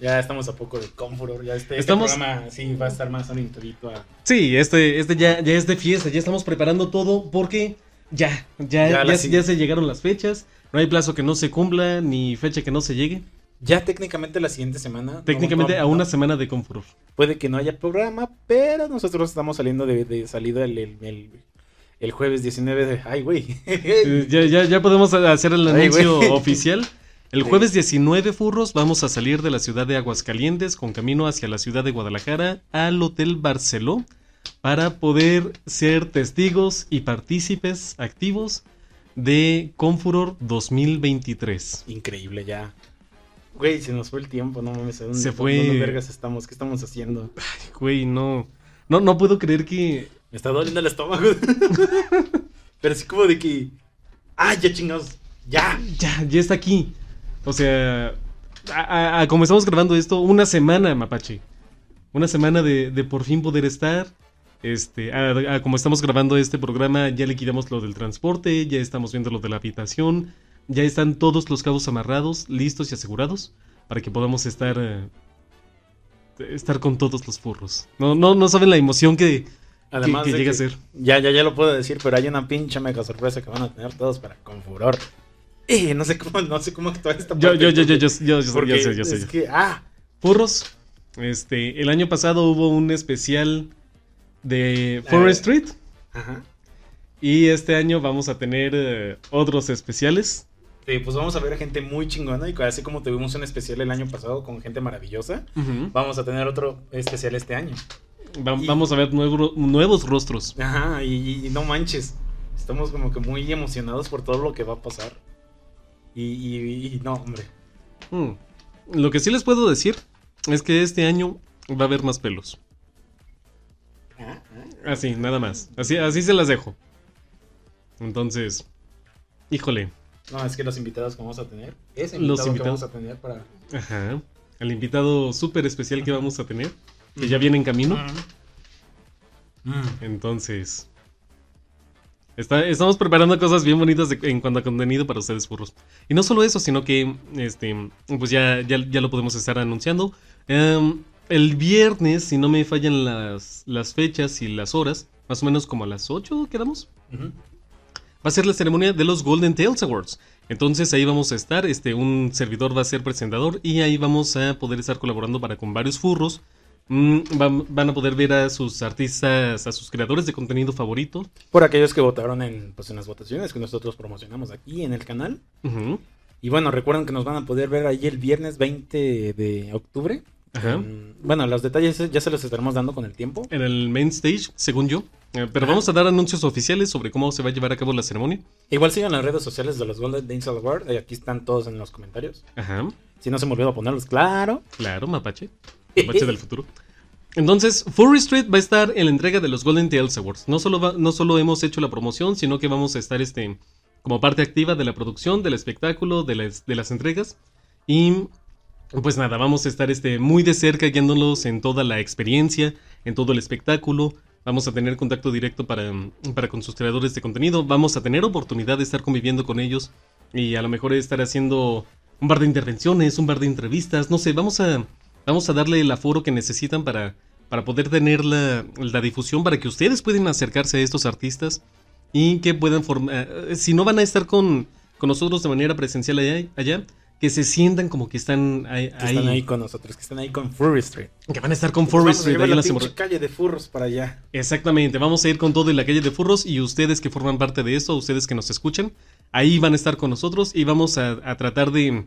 Ya estamos a poco de Confuror. Ya este, este Estamos- programa sí va a estar más orientadito a. Sí, este, este ya, ya es de fiesta, ya estamos preparando todo porque ya, ya, Ya ya, ya se llegaron las fechas. No hay plazo que no se cumpla ni fecha que no se llegue. Ya técnicamente la siguiente semana. Técnicamente no- a no- una semana de Confuror. Puede que no haya programa, pero nosotros estamos saliendo de, de salida el, el, el- el jueves 19 de. Ay, güey. Ya, ya, ya podemos hacer el Ay, anuncio güey. oficial. El jueves 19, furros, vamos a salir de la ciudad de Aguascalientes con camino hacia la ciudad de Guadalajara al Hotel Barceló para poder ser testigos y partícipes activos de Confuror 2023. Increíble ya. Güey, se nos fue el tiempo, no mames. ¿a dónde- Se fue. ¿Dónde vergas estamos? ¿Qué estamos haciendo? Güey, no, no, no puedo creer que... Me está doliendo el estómago. Pero así como de que. ¡Ah, ya chingados! ¡Ya! Ya, ya está aquí. O sea, a- a- a- como estamos grabando esto, una semana, Mapache. Una semana de, de por fin poder estar. Este, a- como estamos grabando este programa, ya liquidamos lo del transporte, ya estamos viendo lo de la habitación, ya están todos los cabos amarrados, listos y asegurados para que podamos estar eh, estar con todos los furros. No, no, no saben la emoción que, Además que, que de llega que- a ser. Ya, ya, ya lo puedo decir, pero hay una pinche mega sorpresa que van a tener todos para con furor. Eh, no sé cómo, no sé cómo actuar esta parte, yo, yo, yo, porque- yo, yo, yo, porque yo sé, yo sé. Es que, ah, Furros, este, el año pasado hubo un especial de Forest Eh. Street ajá. y este año vamos a tener eh, otros especiales. Sí, pues vamos a ver a gente muy chingona y así como tuvimos un especial el año pasado con gente maravillosa, vamos a tener otro especial este año. Va- Y- Vamos a ver nuevo- nuevos rostros. Ajá, y, y no manches, estamos como que muy emocionados por todo lo que va a pasar. Y, y- y no, hombre. Mm. Lo que sí les puedo decir es que este año va a haber más pelos. Así, nada más. Así, así se las dejo. Entonces, híjole. No, es que los invitados que vamos a tener, Los invitado que invitados. vamos a tener para... Ajá. El invitado súper especial que vamos a tener, que ya viene en camino. Mm. Entonces, está- estamos preparando cosas bien bonitas de- en cuanto a contenido para ustedes, furros. Y no solo eso, sino que, este, pues ya, ya, ya lo podemos estar anunciando. Em, el viernes, si no me fallan las, las fechas y las horas, más o menos como a las 8 quedamos, va a ser la ceremonia de los Golden Tales Awards. Entonces ahí vamos a estar, este, un servidor va a ser presentador y ahí vamos a poder estar colaborando para con varios furros. Mm, van, a poder ver a sus artistas, a sus creadores de contenido favorito. Por aquellos que votaron en, pues, en las votaciones que nosotros promocionamos aquí en el canal. Y bueno, recuerden que nos van a poder ver ahí el viernes 20 de octubre. Ajá. Bueno, los detalles ya se los estaremos dando con el tiempo. En el main stage, según yo. Eh, pero vamos a dar anuncios oficiales sobre cómo se va a llevar a cabo la ceremonia. Igual sigan las redes sociales de los Golden Dance Award. Aquí están todos en los comentarios. Ajá. Si no se me olvidó ponerlos, claro. Claro, Mapache. Mapache del futuro. Entonces, Furry Street va a estar en la entrega de los Golden Tales Awards. No solo, no solo hemos hecho la promoción, sino que vamos a estar este, como parte activa de la producción, del espectáculo, de las, de las entregas. Y pues nada, vamos a estar este, muy de cerca guiándolos en toda la experiencia, en todo el espectáculo. Vamos a tener contacto directo para, para con sus creadores de contenido. Vamos a tener oportunidad de estar conviviendo con ellos y a lo mejor estar haciendo un par de intervenciones, un par de entrevistas. No sé, vamos a, vamos a darle el aforo que necesitan para, para poder tener la, la difusión, para que ustedes puedan acercarse a estos artistas y que puedan formar, si no van a estar con, con nosotros de manera presencial allá, allá, que se sientan como que están ahí, Que están ahí con nosotros, que están ahí con Furry Street. que van a estar con Nos Forest vamos a Street la la calle de furros para allá. Exactamente, vamos a ir con todo en la calle de Furros y ustedes que forman parte de esto, ustedes que nos escuchan, ahí van a estar con nosotros y vamos a, a tratar de,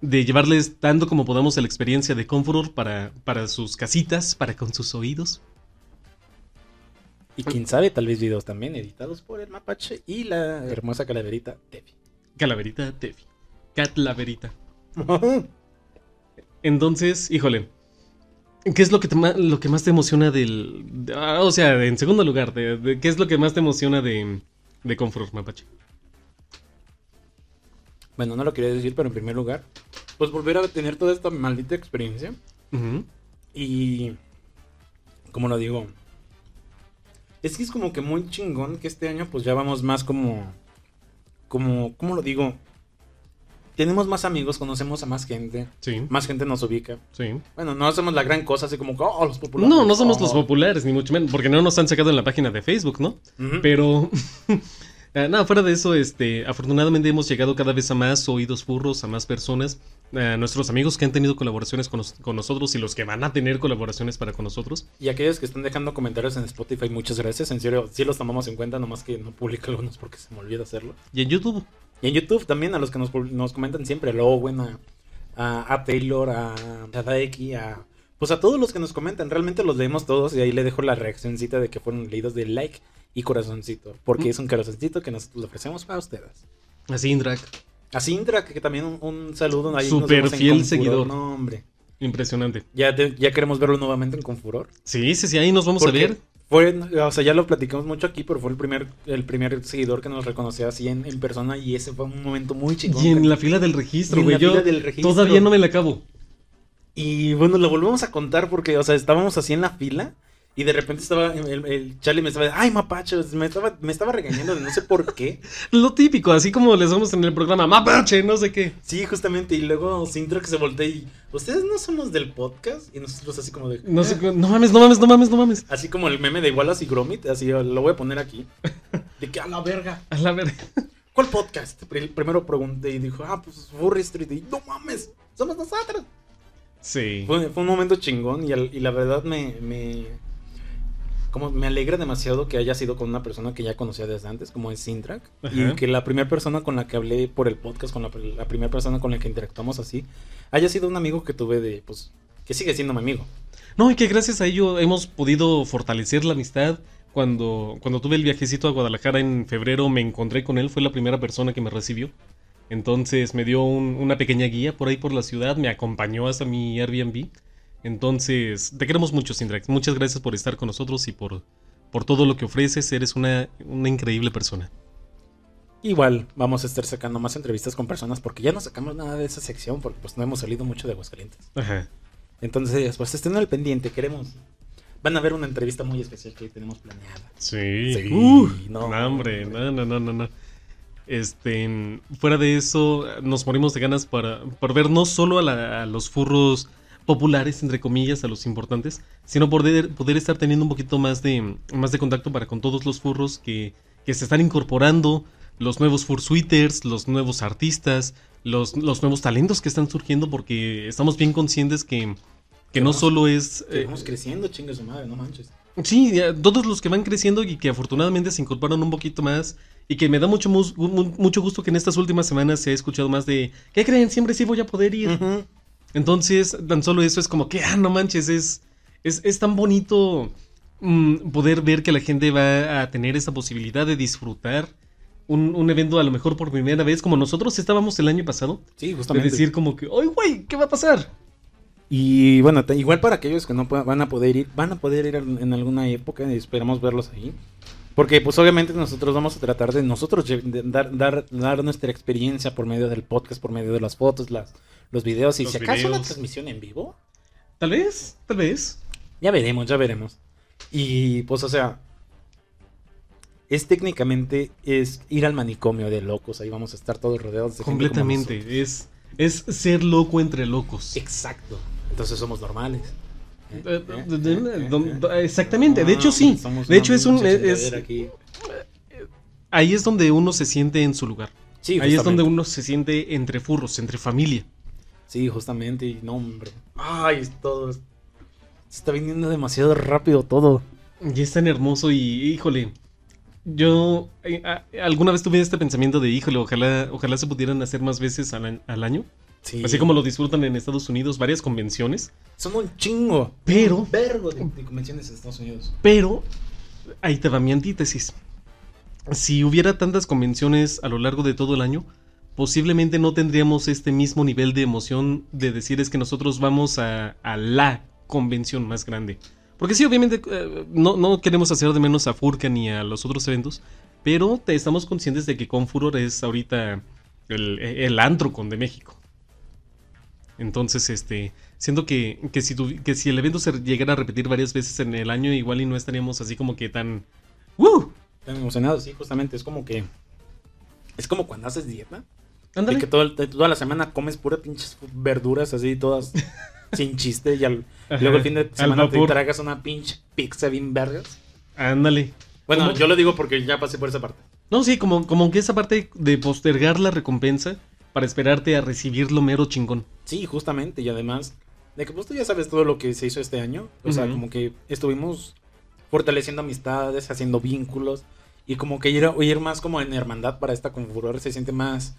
de llevarles tanto como podamos la experiencia de Confuror para, para sus casitas, para con sus oídos. Y quién sabe, tal vez videos también editados por el mapache y la hermosa calaverita Tevi. Calaverita Tevi. Catlaverita. Entonces, híjole. ¿Qué es lo que, te lo que más te emociona del... de- ah, o sea, en segundo lugar, de- de- ¿qué es lo que más te emociona de, de Confuror, Mapache? Bueno, no lo quería decir, pero en primer lugar, pues volver a tener toda esta maldita experiencia. Ujú. Y. ¿Cómo lo digo? Es que es como que muy chingón que este año, pues ya vamos más como. Como. ¿Cómo lo digo? tenemos más amigos, conocemos a más gente. Sí. Más gente nos ubica. Sí. Bueno, no hacemos la gran cosa así como, oh, los populares. No, no somos oh. los populares, ni mucho menos, porque no nos han sacado en la página de Facebook, ¿no? Ujú. Pero, eh, nada, fuera de eso, este, afortunadamente hemos llegado cada vez a más oídos furros, a más personas, a nuestros amigos que han tenido colaboraciones con, nos- con nosotros y los que van a tener colaboraciones para con nosotros. Y aquellos que están dejando comentarios en Spotify, muchas gracias. En serio, sí los tomamos en cuenta, nomás que no publico algunos porque se me olvida hacerlo. Y en YouTube, Y en YouTube también, a los que nos, nos comentan siempre, a a, a, a Taylor, a, a Daeki, a... Pues a todos los que nos comentan, realmente los leemos todos y ahí le dejo la reaccioncita de que fueron leídos de like y corazoncito. Porque Mm. es un corazoncito que nosotros le ofrecemos para ustedes. así Indrak, A Sindra, que también un, un saludo. Ahí en fiel seguidor. No, hombre. impresionante. Ya, te- ya queremos verlo nuevamente en Confuror. Sí, sí, sí, ahí nos vamos a ver. Fue, o sea, ya lo platicamos mucho aquí, pero fue el primer, el primer seguidor que nos reconoció así en, en persona y ese fue un momento muy chingón. Y en la fila del registro, güey. la Yo fila del registro. todavía no me la acabo. Y bueno, lo volvemos a contar porque, o sea, estábamos así en la fila y de repente estaba, el, el Charlie me estaba, ay, mapachos, me estaba, me estaba regañando de no sé por qué. Lo típico, así como les damos en el programa, mapache, no sé qué. Sí, justamente, y luego Sintra que se voltea y, ¿ustedes no son los del podcast? Y nosotros así como de, No sé, qué- no mames, no mames, no mames, no mames. Así como el meme de Wallace y Gromit, así lo voy a poner aquí. De que a la verga. A la verga. ¿Cuál podcast? Pri- Primero pregunté y dijo, ah, pues Furry Street. Y no mames, somos nosotros. Sí. Fue, fue un momento chingón y, al- y la verdad me, me, como me alegra demasiado que haya sido con una persona que ya conocía desde antes, como es Sintrak. Y que la primera persona con la que hablé por el podcast, con la, la primera persona con la que interactuamos así, haya sido un amigo que tuve de, pues, que sigue siendo mi amigo. No, y que gracias a ello hemos podido fortalecer la amistad. Cuando, cuando tuve el viajecito a Guadalajara en febrero me encontré con él, fue la primera persona que me recibió. Entonces me dio un- una pequeña guía por ahí por la ciudad, me acompañó hasta mi Airbnb. Entonces, te queremos mucho, Sindrax. Muchas gracias por estar con nosotros y por, por todo lo que ofreces. Eres una, una increíble persona. Igual vamos a estar sacando más entrevistas con personas porque ya no sacamos nada de esa sección porque pues no hemos salido mucho de Aguascalientes. Ajá. Entonces, pues estén al pendiente, queremos. Van a ver una entrevista muy especial que tenemos planeada. Sí. Sí, Uh, no, no, hombre, no, no, no, no, no. Este, fuera de eso, nos morimos de ganas para, por ver no solo a, la- a los furros populares, entre comillas, a los importantes, sino poder, poder estar teniendo un poquito más de, más de contacto para con todos los furros que, que se están incorporando, los nuevos fursuiters, los nuevos artistas, los, los nuevos talentos que están surgiendo, porque estamos bien conscientes que, que no vamos- solo es... Que eh, vamos creciendo, chingue su madre, no manches. Sí, todos los que van creciendo y que afortunadamente se incorporan un poquito más y que me da mucho, mucho gusto que en estas últimas semanas se ha escuchado más de ¿qué creen? Siempre sí voy a poder ir. Ujú. Entonces, tan solo eso es como que, ah, no manches, es, es, es tan bonito mm, poder ver que la gente va a tener esa posibilidad de disfrutar un, un evento a lo mejor por primera vez, como nosotros estábamos el año pasado, Sí, de justamente. decir como que, ¡ay, güey! ¿Qué va a pasar? Y bueno, igual para aquellos que no van a poder ir, van a poder ir en en alguna época y esperamos verlos ahí. Porque pues obviamente nosotros vamos a tratar de nosotros de dar, dar, dar nuestra experiencia por medio del podcast, por medio de las fotos, las, los videos y Los si acaso una transmisión en vivo. Tal vez, tal vez. Ya veremos, ya veremos. Y pues, o sea, es técnicamente es ir al manicomio de locos. Ahí vamos a estar todos rodeados de gente como Completamente. Es, es ser loco entre locos. Exacto. Entonces somos normales. Exactamente, de hecho sí. De hecho es un... es- ahí es donde uno se siente en su lugar. Sí, Ahí es donde uno se siente entre furros, entre familia. Sí, justamente. Y no, hombre. Ay, es todo. Se está viniendo demasiado rápido todo. Y es tan hermoso y, híjole, yo eh, alguna vez tuve este pensamiento de, híjole, ojalá, ojalá se pudieran hacer más veces al año. Sí. Así como lo disfrutan en Estados Unidos, varias convenciones. Son un chingo. Pero- Un vergo de, de convenciones en Estados Unidos. Pero ahí te va mi antítesis. Si hubiera tantas convenciones a lo largo de todo el año, posiblemente no tendríamos este mismo nivel de emoción de decir es que nosotros vamos a, a la convención más grande. Porque sí, obviamente eh, no, no queremos hacer de menos a Furka ni a los otros eventos, pero te estamos conscientes de que Confuror es ahorita el, el Antrocon de México. Entonces, este, siento que, que, si tu- que si el evento se llegara a repetir varias veces en el año, igual y no estaríamos así como que tan... ¡Woo! Están emocionados, sí, justamente. Es como que. Es como cuando haces dieta. Ándale. Que todo toda la semana comes pura pinches verduras así, todas sin chiste. Y, al- luego el fin de semana te tragas una pinche pizza bien vergas. Ándale. Bueno, ¿Cómo? yo lo digo porque ya pasé por esa parte. No, sí, como, como que esa parte de postergar la recompensa para esperarte a recibir lo mero chingón. Sí, justamente. Y además, de que pues tú ya sabes todo lo que se hizo este año. O sea, como que estuvimos fortaleciendo amistades, haciendo vínculos. Y como que ir, ir más como en hermandad para esta configuración se siente más...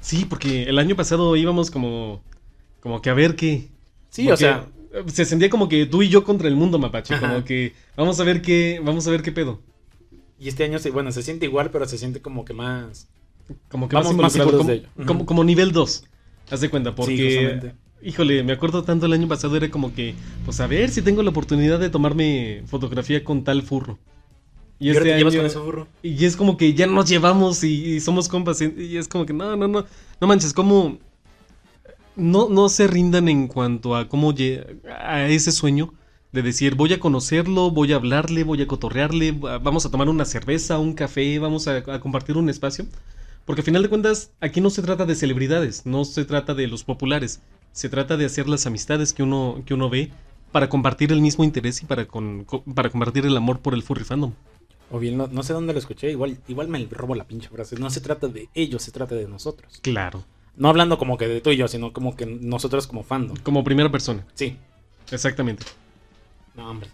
Sí, porque el año pasado íbamos como, como que a ver qué. Sí, Porque o sea, Se sentía como que tú y yo contra el mundo, mapache. Ajá. Como que vamos a ver qué, vamos a ver qué pedo. y este año, se, bueno, se siente igual, pero se siente como que más... Como que Vamos más de como, ello. como, nivel 2. Haz de cuenta, porque. híjole, me acuerdo tanto el año pasado, era como que, pues a ver si tengo la oportunidad de tomarme fotografía con tal furro. Y, ahora te llevas año- con ese burro. Y es como que ya nos llevamos y, y somos compas. Y, y es como que no, no, no. No manches, como. No, no se rindan en cuanto a cómo a ese sueño de decir voy a conocerlo, voy a hablarle, voy a cotorrearle, va- vamos a tomar una cerveza, un café, vamos a, a compartir un espacio. Porque al final de cuentas, aquí no se trata de celebridades, no se trata de los populares, se trata de hacer las amistades que uno, que uno ve para compartir el mismo interés y para, con- co- para compartir el amor por el furry fandom. O bien, no, no sé dónde lo escuché, igual, igual me robo la pinche frase. No se trata de ellos, se trata de nosotros. Claro. No hablando como que de tú y yo, sino como que nosotros como fandom. Como primera persona, Sí. exactamente. No, hombre.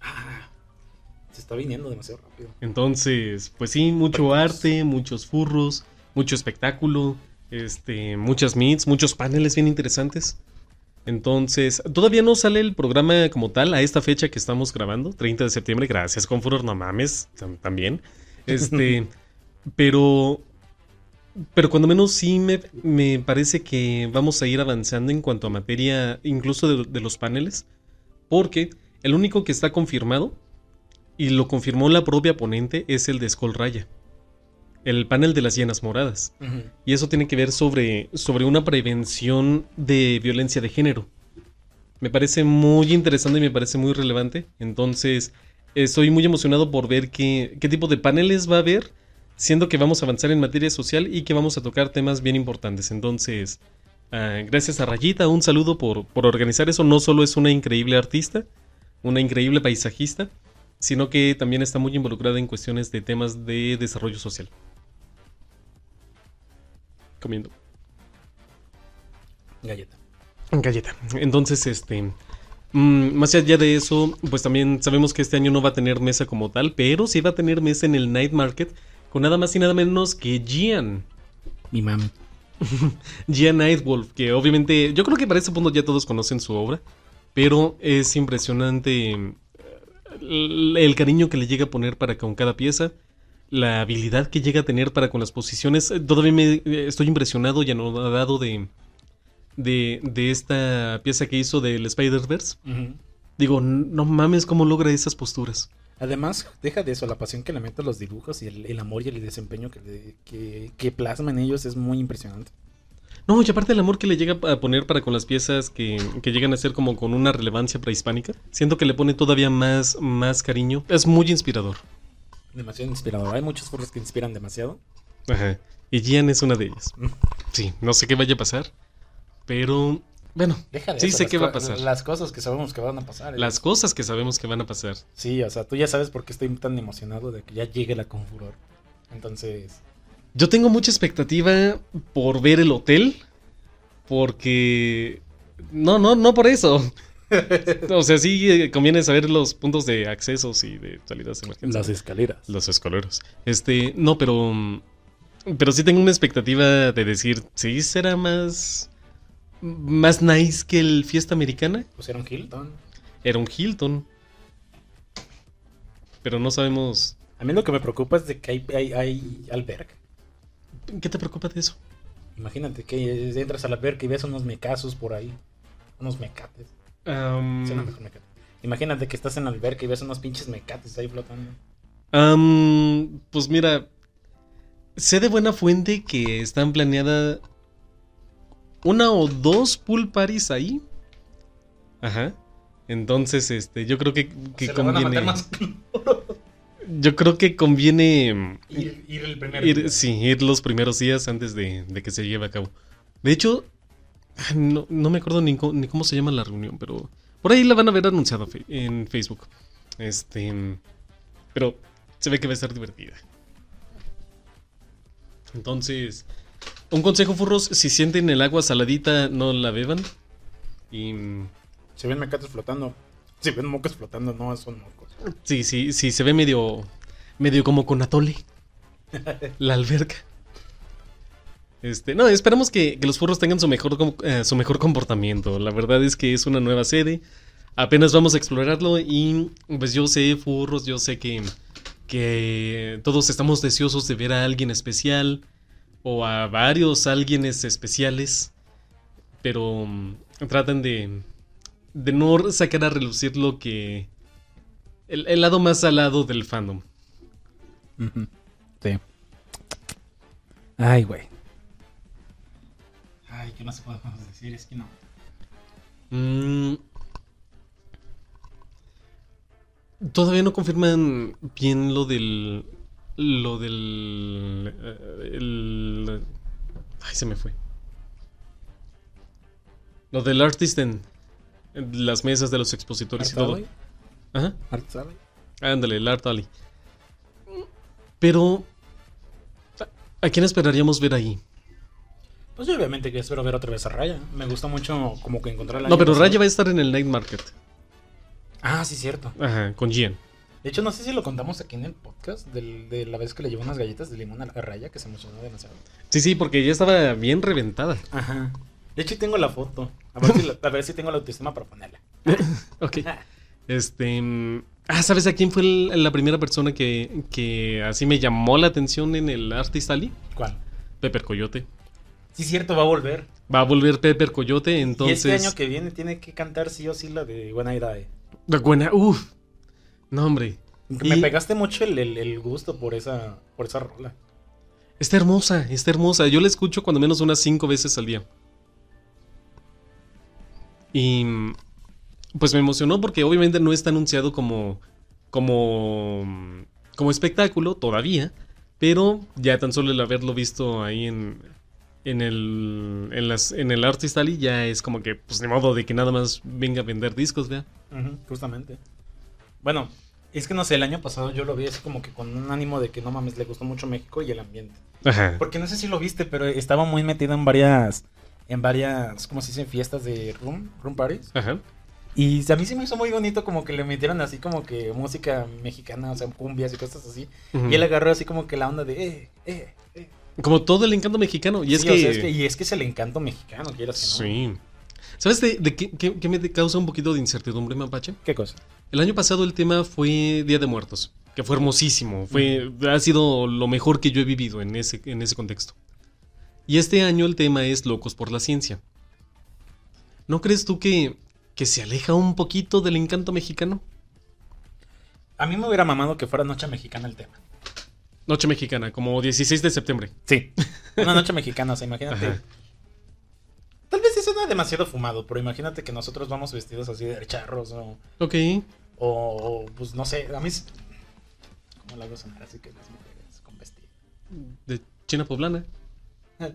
Ah, está viniendo demasiado rápido. Entonces, pues sí, mucho arte, muchos furros, mucho espectáculo, este, muchas meets, muchos paneles bien interesantes. Entonces, todavía no sale el programa como tal a esta fecha que estamos grabando, 30 de septiembre. Gracias, Confuror, no mames, tam- también. Este, pero, pero cuando menos sí me, me parece que vamos a ir avanzando en cuanto a materia, incluso de, de los paneles, porque el único que está confirmado y lo confirmó la propia ponente es el de Skull Raya. El panel de las llenas moradas. Y eso tiene que ver sobre, sobre una prevención de violencia de género. Me parece muy interesante y me parece muy relevante. Entonces, estoy muy emocionado por ver qué, qué tipo de paneles va a haber, siendo que vamos a avanzar en materia social y que vamos a tocar temas bien importantes. Entonces, ah, gracias a Rayita, un saludo por, por organizar eso. No solo es una increíble artista, una increíble paisajista, sino que también está muy involucrada en cuestiones de temas de desarrollo social. Comiendo. Galleta. Galleta. Entonces, este. mm, más allá de eso, pues también sabemos que este año no va a tener mesa como tal, pero sí va a tener mesa en el Night Market con nada más y nada menos que Gian. Mi mami. Gian Nightwolf, que obviamente yo creo que para ese punto ya todos conocen su obra, pero es impresionante el, cariño que le llega a poner para con cada pieza, la habilidad que llega a tener para con las posiciones. Eh, Todavía me eh, estoy impresionado y anodado de, de, de esta pieza que hizo del Spider-Verse. Digo, no mames cómo logra esas posturas. Además, deja de eso, la pasión que le mete a los dibujos y el, el amor y el desempeño que, que, que plasma en ellos es muy impresionante. No, y aparte el amor que le llega a poner para con las piezas que, que llegan a ser como con una relevancia prehispánica, siento que le pone todavía más, más cariño. Es muy inspirador. Demasiado inspirador. Hay muchos furros que inspiran demasiado. Ajá. Y Gian es una de ellas. Sí, no sé qué vaya a pasar, pero bueno, Deja de sí eso, sé qué va a pasar. Las cosas que sabemos que van a pasar. ¿eh? Las cosas que sabemos que van a pasar. Sí, o sea, tú ya sabes por qué estoy tan emocionado de que ya llegue la Confuror. Entonces, Yo tengo mucha expectativa por ver el hotel, porque... No, no, no por eso. O sea, sí eh, conviene saber los puntos de accesos y de salidas de emergencia. las escaleras. Los escaleros. Este, no, pero. Pero sí tengo una expectativa de decir, sí será más. Más nice que el fiesta americana. Pusieron Hilton. Era un Hilton. Pero no sabemos. A mí lo que me preocupa es de que hay, hay, hay alberca. ¿Qué te preocupa de eso? Imagínate que entras al alberca y ves unos mecazos por ahí. Unos mecates. Mejor mecate. Imagínate que estás en la alberca y ves unos pinches mecates ahí flotando. pues mira. Sé de buena fuente que están planeada una o dos pool parties ahí. Ajá. Entonces, este, yo creo que, que Se le van a conviene. más- Yo creo que conviene Ir, ir el primer ir, día. sí, ir los primeros días antes de, de que se lleve a cabo. De hecho, no, no me acuerdo ni, ni cómo se llama la reunión, pero por ahí la van a ver anunciada en Facebook. Este, pero se ve que va a estar divertida. Entonces, un consejo, furros, si sienten el agua saladita, no la beban. Y mm, Se ven mecates flotando. Se ven mocos flotando, no son mocos. sí, sí, sí, se ve medio, medio como con atole. La alberca. Este, no, esperamos que, que los furros tengan su mejor, eh, su mejor comportamiento. La verdad es que es una nueva sede. Apenas vamos a explorarlo y pues yo sé, furros, yo sé que, que todos estamos deseosos de ver a alguien especial o a varios alguienes especiales. Pero mm, tratan de, de no sacar a relucir lo que... El, el lado más salado del fandom. Sí. Ay, güey. Ay, ¿qué más podemos decir? Es que no. Mm. Todavía no confirman bien lo del. Lo del. eh, el- ay, se me fue. Lo del artist en, en las mesas de los expositores y todo. Alley? Ajá. Art Alley. Ándale, el Art Alley. Pero. ¿A, quién esperaríamos ver ahí? Pues yo obviamente que espero ver otra vez a Raya. Me gusta mucho como que encontrar la No, pero Raya va a estar en el Night Market. Ah, sí, cierto. Ajá, con Gian. De hecho, no sé si lo contamos aquí en el podcast del- de la vez que le llevó unas galletas de limón a la Raya, que se emocionó demasiado. Sí, sí, porque ya estaba bien reventada. Ajá. De hecho, tengo la foto. A ver si, la- a ver si tengo la autoestima para ponerla. Ok. Este. mm, Ah, ¿sabes a quién fue el- la primera persona que, que así me llamó la atención en el Artist Alley? ¿Cuál? Pepper Coyote. Sí, cierto, va a volver. Va a volver Pepper Coyote, entonces. Y este año que viene tiene que cantar sí o sí la de Buena Idea. La Buena, uff. No, hombre. Me Y- pegaste mucho el, el- el gusto por esa, por esa rola. Está hermosa, está hermosa. Yo la escucho cuando menos unas cinco veces al día. Y pues me emocionó porque obviamente no está anunciado como como como espectáculo todavía, pero ya tan solo el haberlo visto ahí en en el en las en el Artist Alley ya es como que pues de modo de que nada más venga a vender discos, vea. Justamente. Bueno, es que no sé, el año pasado yo lo vi así como que con un ánimo de que no mames, le gustó mucho México y el ambiente. Ajá. Porque no sé si lo viste, pero estaba muy metido en varias, en varias, ¿cómo se dice? Fiestas de room, room parties. Ajá. Y a mí sí me hizo muy bonito como que le metieron así como que música mexicana, o sea, cumbias y cosas así. Y él agarró así como que la onda de, eh, eh, eh. Como todo el encanto mexicano y es que o sea, es que- y es que es el encanto mexicano, quieras que no. Sí. ¿Sabes de, de qué, qué- qué me causa un poquito de incertidumbre, Mapache? ¿Qué cosa? El año pasado el tema fue Día de Muertos, que fue hermosísimo, fue, ha sido lo mejor que yo he vivido en ese, en ese contexto. Y este año el tema es Locos por la Ciencia. ¿No crees tú que, que se aleja un poquito del encanto mexicano? A mí me hubiera mamado que fuera Noche Mexicana el tema. Noche Mexicana, como 16 de septiembre. Sí. Una noche mexicana, o sea, imagínate. Ajá. Tal vez sí suena demasiado fumado, pero imagínate que nosotros vamos vestidos así de charros o, Ok. o, pues no sé, a mí... es- ¿Cómo hago sonar así que las mujeres con vestido? De China Poblana.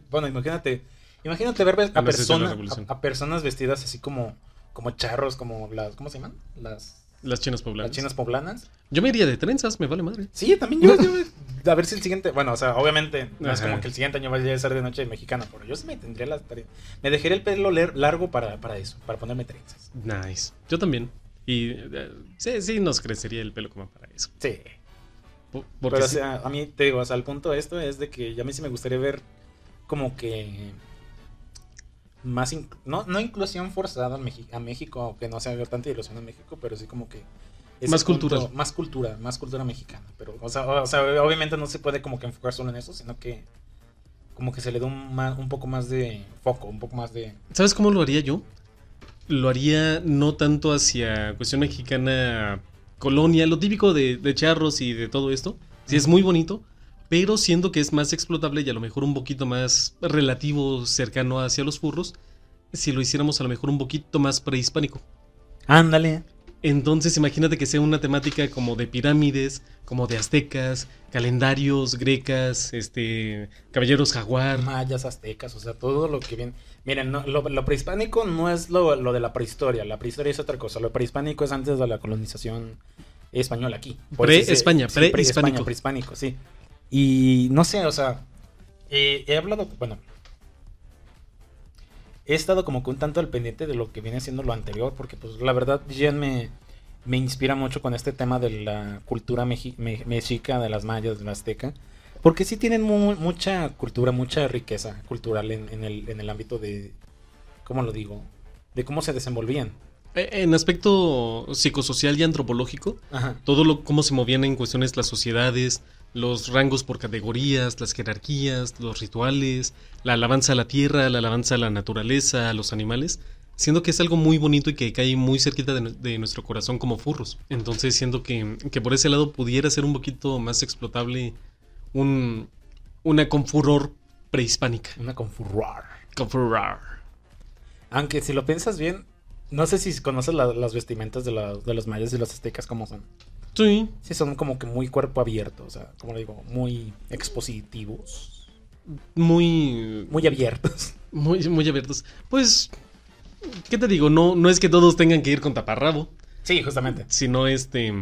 Bueno, imagínate, imagínate ver a, revolución. a, a personas vestidas así como, como charros, como las, ¿cómo se llaman? Las, Las chinas poblanas. las chinas poblanas. Yo me iría de trenzas, me vale madre. Sí, también yo, yo- a ver si el siguiente, bueno, o sea, obviamente no es como que el siguiente año vaya a ser de noche mexicana, pero yo sí me tendría la tarea. Me dejaría el pelo largo para, para eso, para ponerme trenzas. Nice. Yo también. Y eh, sí, sí nos crecería el pelo como para eso. Sí. Po- Porque Pero o sí- sea, a mí te digo, o sea, el punto de esto es de que ya a mí sí me gustaría ver como que más no, no inclusión forzada a, Mexi- a México, aunque no sea tanta ilusión en México, pero sí como que Más punto- cultural. más cultura, más cultura mexicana, pero o sea, o sea, obviamente no se puede como que enfocar solo en eso, sino que como que se le da un, ma- un poco más de foco, un poco más de ¿Sabes cómo lo haría yo? Lo haría no tanto hacia cuestión mexicana colonia, lo típico de, de charros y de todo esto. Sí, es muy bonito, pero siendo que es más explotable y a lo mejor un poquito más relativo, cercano hacia los furros, si lo hiciéramos a lo mejor un poquito más prehispánico. Ándale. Entonces imagínate que sea una temática como de pirámides, como de aztecas, calendarios, grecas, este, caballeros jaguar. Mayas, aztecas, o sea, todo lo que viene. Miren, no, lo, lo prehispánico no es lo, lo de la prehistoria, la prehistoria es otra cosa. Lo prehispánico es antes de la colonización española aquí. Pre-España, sí, prehispánico. prehispánico, sí. Y no sé, o sea, eh, he hablado, bueno, he estado como que un tanto al pendiente de lo que viene siendo lo anterior, porque pues la verdad Jen me, me inspira mucho con este tema de la cultura me- mexica, de las mayas, de la azteca, porque sí tienen mu- mucha cultura, mucha riqueza cultural en, en el, en el ámbito de, ¿cómo lo digo? De cómo se desenvolvían. Eh, En aspecto psicosocial y antropológico, Ajá. todo lo cómo se movían en cuestiones las sociedades, los rangos por categorías, las jerarquías, los rituales, la alabanza a la tierra, la alabanza a la naturaleza, a los animales, siendo que es algo muy bonito y que cae muy cerquita de, nu- de nuestro corazón como furros. Entonces siento que, que por ese lado pudiera ser un poquito más explotable un, una confuror prehispánica. Una con furor. Confuror. Aunque si lo piensas bien, no sé si conoces la- las vestimentas de, la- de los mayas y los aztecas cómo son. Sí, Sí, son como que muy cuerpo abierto, o sea, como le digo, muy expositivos, muy, muy abiertos. muy, muy abiertos. Pues, ¿qué te digo? No, no es que todos tengan que ir con taparrabo, Sí, justamente. sino este...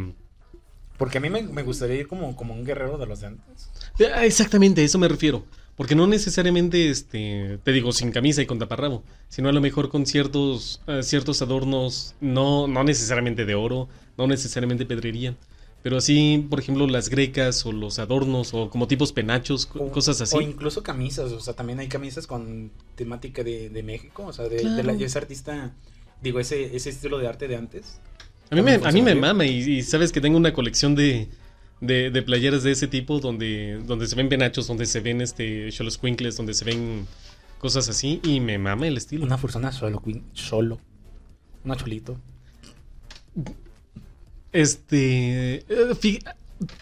Porque a mí me, me gustaría ir como, como un guerrero de los de antes. Ah, Exactamente, a eso me refiero. Porque no necesariamente, este, te digo, sin camisa y con taparrabo, sino a lo mejor con ciertos, eh, ciertos adornos, no, no necesariamente de oro, no necesariamente pedrería, pero así, por ejemplo, las grecas o los adornos o como tipos penachos, O- cosas así. O incluso camisas, o sea, también hay camisas con temática de, de México, o sea, de, de la, ese artista, digo, ese, ese estilo de arte de antes. A mí me, a mí me mama y, y sabes que tengo una colección de, de, de playeras de ese tipo donde, donde se ven penachos, donde se ven este Xoloscuincles, donde se ven cosas así y me mama el estilo. Una persona solo, solo. Una cholito. Este. eh,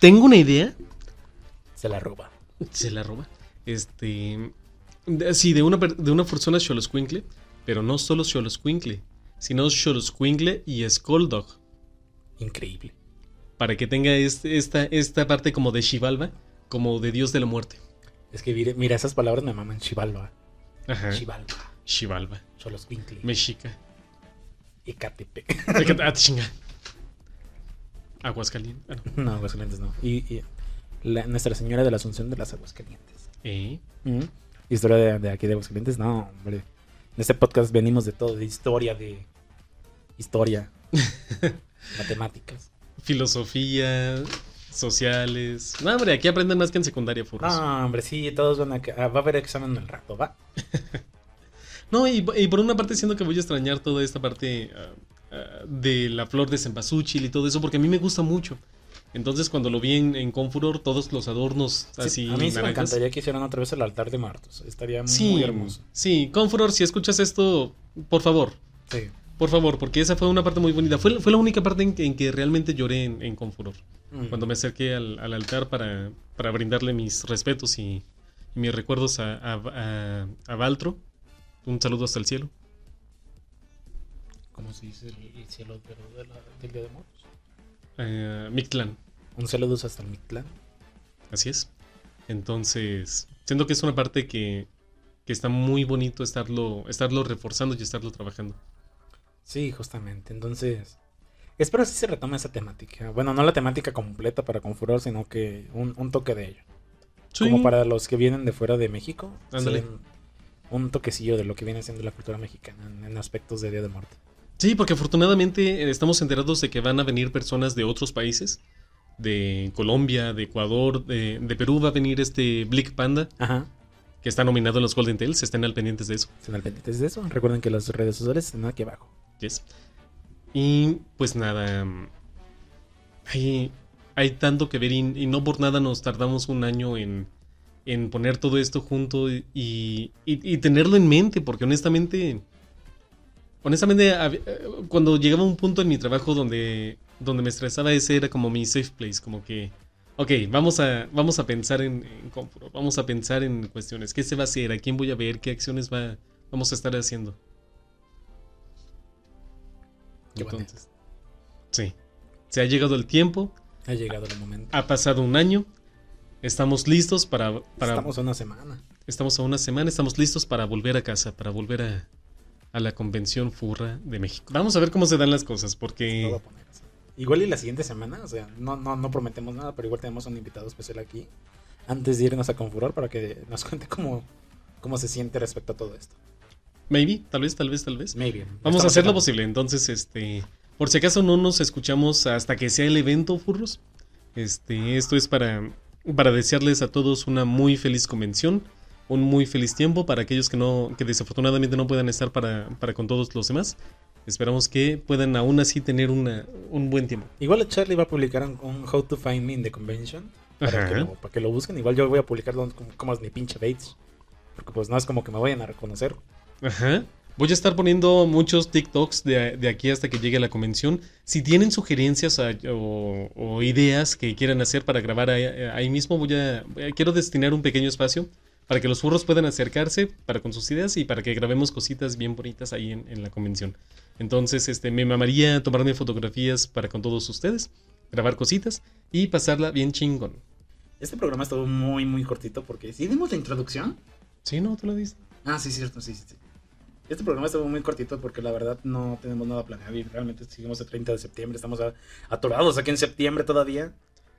tengo una idea. Se la roba. Se la roba. Este. de- sí, de una, de una persona Xoloscuincle. Pero no solo Xoloscuincle. Sino Xoloscuincle y Skolldog. Increíble. Para que tenga este- esta, esta parte como de Xibalba. Como de Dios de la muerte. Es que mire- mira, esas palabras me maman. Chivalba. Ajá. Chivalba. Xibalba. Cholos Quinkle. Mexica. Ecatepec. Ah, chinga. Aguascalientes. Ah, no. no, Aguascalientes no. Y, y la- Nuestra Señora de la Asunción de las Aguascalientes. Eh, Mm. Historia de, de aquí de Aguascalientes, no, hombre. En este podcast venimos de todo, de historia, de historia, matemáticas. filosofía. Sociales. No, hombre, aquí aprenden más que en secundaria, furros. No, hombre, sí, todos van a... ah, va a haber examen al rato, va. No, y, y por una parte siento que voy a extrañar toda esta parte ah, de la flor de cempasúchil y todo eso, porque a mí me gusta mucho. Entonces, cuando lo vi en, en Confuror, todos los adornos Sí, así. a mí sí me encantaría que hicieran otra vez el altar de Martos. Estaría Sí, muy hermoso. sí, Confuror, si escuchas esto, por favor, Sí. por favor, porque esa fue una parte muy bonita. Fue, fue la única parte en que, en que realmente lloré en, en Confuror. Mm. Cuando me acerqué al, al altar para, para brindarle mis respetos y, y mis recuerdos a, a, a- a Valtro. Un saludo hasta el cielo. ¿Cómo se dice el, el cielo de la- del Día de Muertos? Eh, Mictlán. Un saludo hasta el Mictlán. Así es. Entonces, siento que es una parte que, que está muy bonito estarlo, estarlo reforzando y estarlo trabajando. Sí, justamente. Entonces, espero si se retome esa temática. Bueno, no la temática completa para Confuror, sino que un, un toque de ello. Como para los que vienen de fuera de México. Ándale. sí, un, un toquecillo de lo que viene siendo la cultura mexicana en, en aspectos de Día de Muerte. Sí, porque afortunadamente eh, estamos enterados de que van a venir personas de otros países. De Colombia, de Ecuador, de, de Perú va a venir este Blick Panda, Ajá. que está nominado en los Golden Tales. Estén al pendientes de eso. Estén al pendientes de eso. Recuerden que las redes sociales están aquí abajo. Yes. Y pues nada. Hay, hay tanto que ver y, y no por nada nos tardamos un año en, en poner todo esto junto y, y- y tenerlo en mente, porque honestamente. Honestamente, eh, cuando llegaba un punto en mi trabajo donde, donde me estresaba, ese era como mi safe place, como que. Ok, vamos a, vamos a pensar en, en vamos a pensar en cuestiones. ¿Qué se va a hacer? ¿A quién voy a ver? ¿Qué acciones va, vamos a estar haciendo? Qué. Entonces, Sí. Se ha llegado el tiempo. Ha llegado el momento. Ha pasado un año. Estamos listos para. para estamos a una semana. Estamos a una semana. Estamos listos para volver a casa, para volver a, a la convención Furra de México. Vamos a ver cómo se dan las cosas, porque. Igual y la siguiente semana, o sea, no, no, no prometemos nada, pero igual tenemos un invitado especial aquí antes de irnos a Confuror para que nos cuente cómo, cómo se siente respecto a todo esto. Maybe, tal vez, tal vez, tal vez. Maybe. Vamos a hacer lo posible. Entonces, este, por si acaso no nos escuchamos hasta que sea el evento, furros. Este, esto es para, para desearles a todos una muy feliz convención un muy feliz tiempo para aquellos que no que desafortunadamente no puedan estar para, para con todos los demás. Esperamos que puedan aún así tener una, un buen tiempo. Igual Charlie va a publicar un, How to Find Me in the Convention. Para que, lo, para que, lo, busquen. Igual yo voy a publicarlo como, como es mi pinche Bates. Porque pues no es como que me vayan a reconocer. Ajá. Voy a estar poniendo muchos TikToks de, de aquí hasta que llegue a la convención. Si tienen sugerencias o, o, ideas que quieran hacer para grabar ahí, ahí mismo, voy a, quiero destinar un pequeño espacio para que los furros puedan acercarse para con sus ideas y para que grabemos cositas bien bonitas ahí en, la convención. Entonces, este, me mamaría tomarme fotografías para con todos ustedes, grabar cositas y pasarla bien chingón. Este programa estuvo muy, muy cortito porque ¿sí dimos la introducción? Sí, no, tú lo diste. Ah, sí, cierto, sí, sí. Este programa estuvo muy cortito porque la verdad no tenemos nada planeado y realmente seguimos el 30 de septiembre, estamos atorados aquí en septiembre todavía.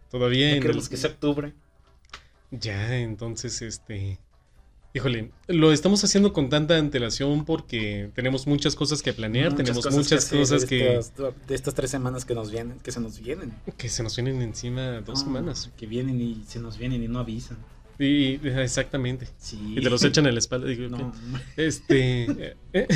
Todavía. No queremos que sea octubre. Ya, entonces, este... Híjole, lo estamos haciendo con tanta antelación porque tenemos muchas cosas que planear, tenemos muchas cosas que... de estas tres semanas que nos vienen, que se nos vienen. Que se nos vienen encima dos semanas. Que vienen y se nos vienen y no avisan. Y, exactamente. Y te los echan en la espalda. este... Eh, eh,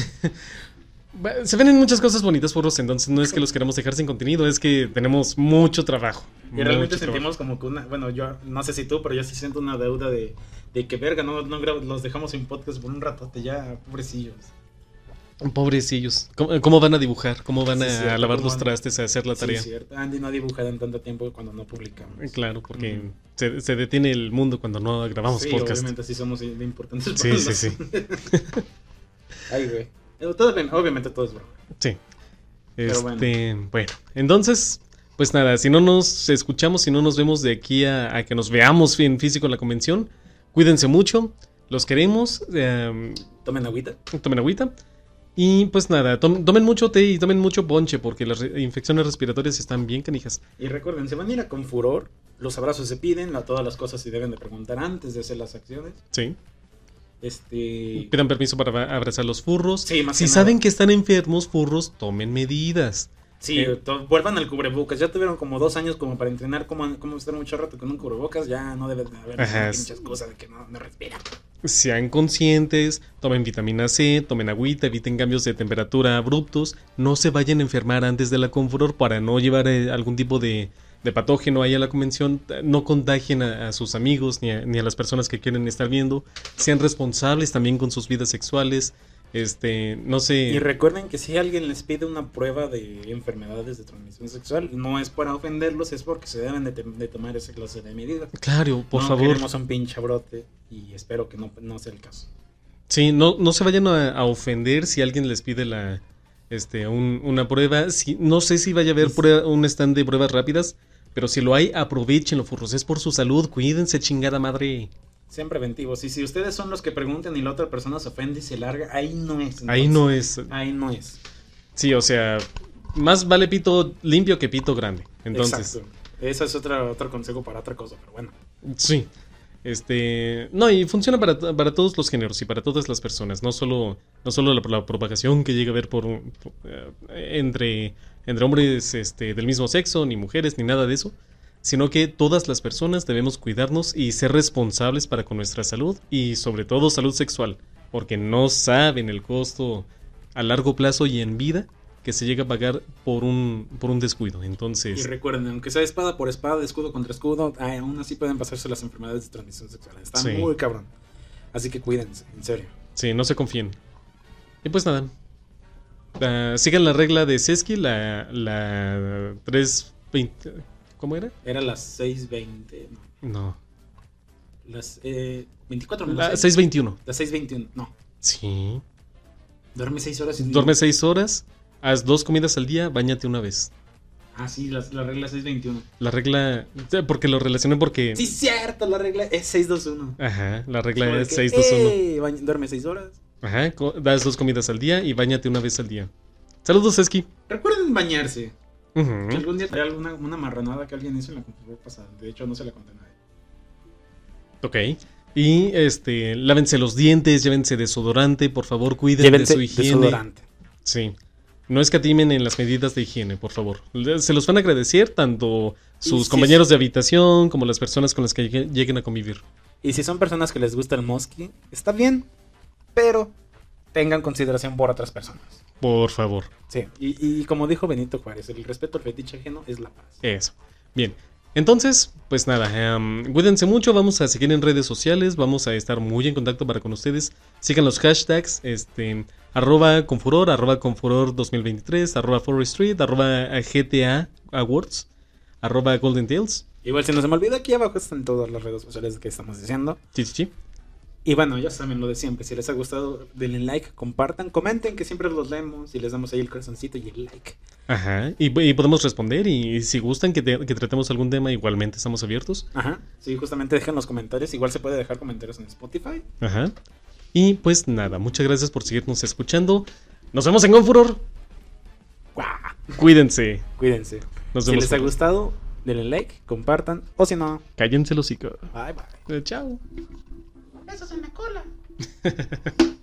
se ven muchas cosas bonitas, furros, entonces no es que los queramos dejar sin contenido, es que tenemos mucho trabajo. Y realmente sentimos como que una, bueno, yo no sé si tú, pero yo sí siento una deuda de, de que verga, no, no los dejamos sin podcast por un ratote ya, pobrecillos. Pobrecillos. ¿Cómo, van a dibujar? ¿Cómo van a, lavar los trastes, a hacer la tarea? Sí, cierto. Andy no ha dibujado en tanto tiempo cuando no publicamos. Claro, porque se, se, detiene el mundo cuando no grabamos sí, podcast. obviamente así somos importantes. Sí, sí, sí. Ay, güey. Obviamente todo es broma. Sí. Este, bueno. entonces, pues nada, si no nos escuchamos, si no nos vemos de aquí a, que nos veamos en físico en la convención, cuídense mucho, los queremos. Em, tomen agüita. Tomen agüita. Y pues nada, tomen mucho té y tomen mucho ponche porque las infecciones respiratorias están bien canijas. Y recuerden, se van a ir a con furor, los abrazos se piden, todas las cosas se deben de preguntar antes de hacer las acciones. Sí. Este... Pidan permiso para abrazar los furros. si saben que están enfermos, furros, tomen medidas. Sí, eh, vuelvan al cubrebocas. Ya tuvieron como dos años como para entrenar cómo, cómo estar mucho rato con un cubrebocas. Ya no debe de haber muchas cosas de que no, no respiran. Sean conscientes, tomen vitamina C, tomen agüita, eviten cambios de temperatura abruptos. No se vayan a enfermar antes de la confuror para no llevar eh, algún tipo de, de patógeno ahí a la convención, no contagien a, sus amigos ni a, ni a, las personas que quieren estar viendo, sean responsables también con sus vidas sexuales, este, no sé. Y recuerden que si alguien les pide una prueba de enfermedades de transmisión sexual, no es para ofenderlos, es porque se deben de, tomar esa clase de medidas. Claro, por favor. No queremos un pinche brote y espero que no, no sea el caso. Sí, no, no se vayan a, ofender si alguien les pide la, este, una prueba. Si, no sé si vaya a haber un stand de pruebas rápidas, pero si lo hay, aprovechenlo, furros. Es por su salud. Cuídense, chingada madre. Sean preventivos. Y si ustedes son los que preguntan y la otra persona se ofende y se larga, ahí no es. ahí no es. Ahí no es. Sí, o sea, más vale pito limpio que pito grande. Entonces. Exacto. Ese es otro, otro consejo para otra cosa, pero bueno. Sí. Este, no, y funciona para, para, todos los géneros y para todas las personas, no solo, no solo la, propagación que llega a haber por, eh, entre entre hombres este, del mismo sexo, ni mujeres, ni nada de eso, sino que todas las personas debemos cuidarnos y ser responsables para con nuestra salud y sobre todo salud sexual, porque no saben el costo a largo plazo y en vida que se llega a pagar por un, por un descuido. Entonces... Y recuerden, aunque sea espada por espada, escudo contra escudo, aún así pueden pasarse las enfermedades de transmisión sexual. Está muy cabrón. Así que cuídense, en serio. Sí, no se confíen. Y pues nada, Uh, sigan la regla de Seski, la, la 320. ¿Cómo era? Era las 620. No. no. Las eh, 24 menos. La 621. Las 621, no. Sí. Duerme 6 horas. Y Duerme 6 horas, haz dos comidas al día, bañate una vez. Ah, sí, la, la regla 621. La regla. Porque lo relacioné porque. Sí, cierto, la regla es 621. Ajá, la regla Como es que, 621. "Ey, bañ- duerme 6 horas. Ajá, das dos comidas al día y bañate una vez al día. Saludos, Eski. Recuerden bañarse. Que algún día hay alguna una marranada que alguien hizo en la computadora pasada. De hecho, no se la conté a nadie. Ok. Y este, lávense los dientes, llévense desodorante, por favor, cuiden de su higiene. desodorante. Sí. No escatimen en las medidas de higiene, por favor. Se los van a agradecer tanto sus si compañeros es- de habitación como las personas con las que llegue- lleguen a convivir. Y si son personas que les gusta el mosqui, está bien, pero tengan consideración por otras personas. Por favor. Sí, y, y como dijo Benito Juárez, el respeto al fetiche ajeno es la paz. Eso. Bien. Entonces, pues nada, em, cuídense mucho, vamos a seguir en redes sociales, vamos a estar muy en contacto para con ustedes. Sigan los hashtags, este, arroba confuror, arroba confuror 2023, arroba Forest Street, arroba GTA Awards, arroba Golden Tales. Igual si no se me olvida, aquí abajo están todas las redes sociales que estamos diciendo. Sí, sí, sí. Y bueno, ya saben lo de siempre. Si les ha gustado, denle like, compartan, comenten, que siempre los leemos y les damos ahí el corazoncito y el like. Ajá, y, y podemos responder y, si gustan que, te- que tratemos algún tema, igualmente estamos abiertos. Ajá. Sí, justamente dejen los comentarios. Igual se puede dejar comentarios en Spotify. Ajá. Y pues nada, muchas gracias por seguirnos escuchando. Nos vemos en Confuror. Cuídense. Cuídense. Nos si vemos. les ha gustado, denle like, compartan. O si no, Cállense los hocico. bye bye. Eh, chao. Besos en la cola.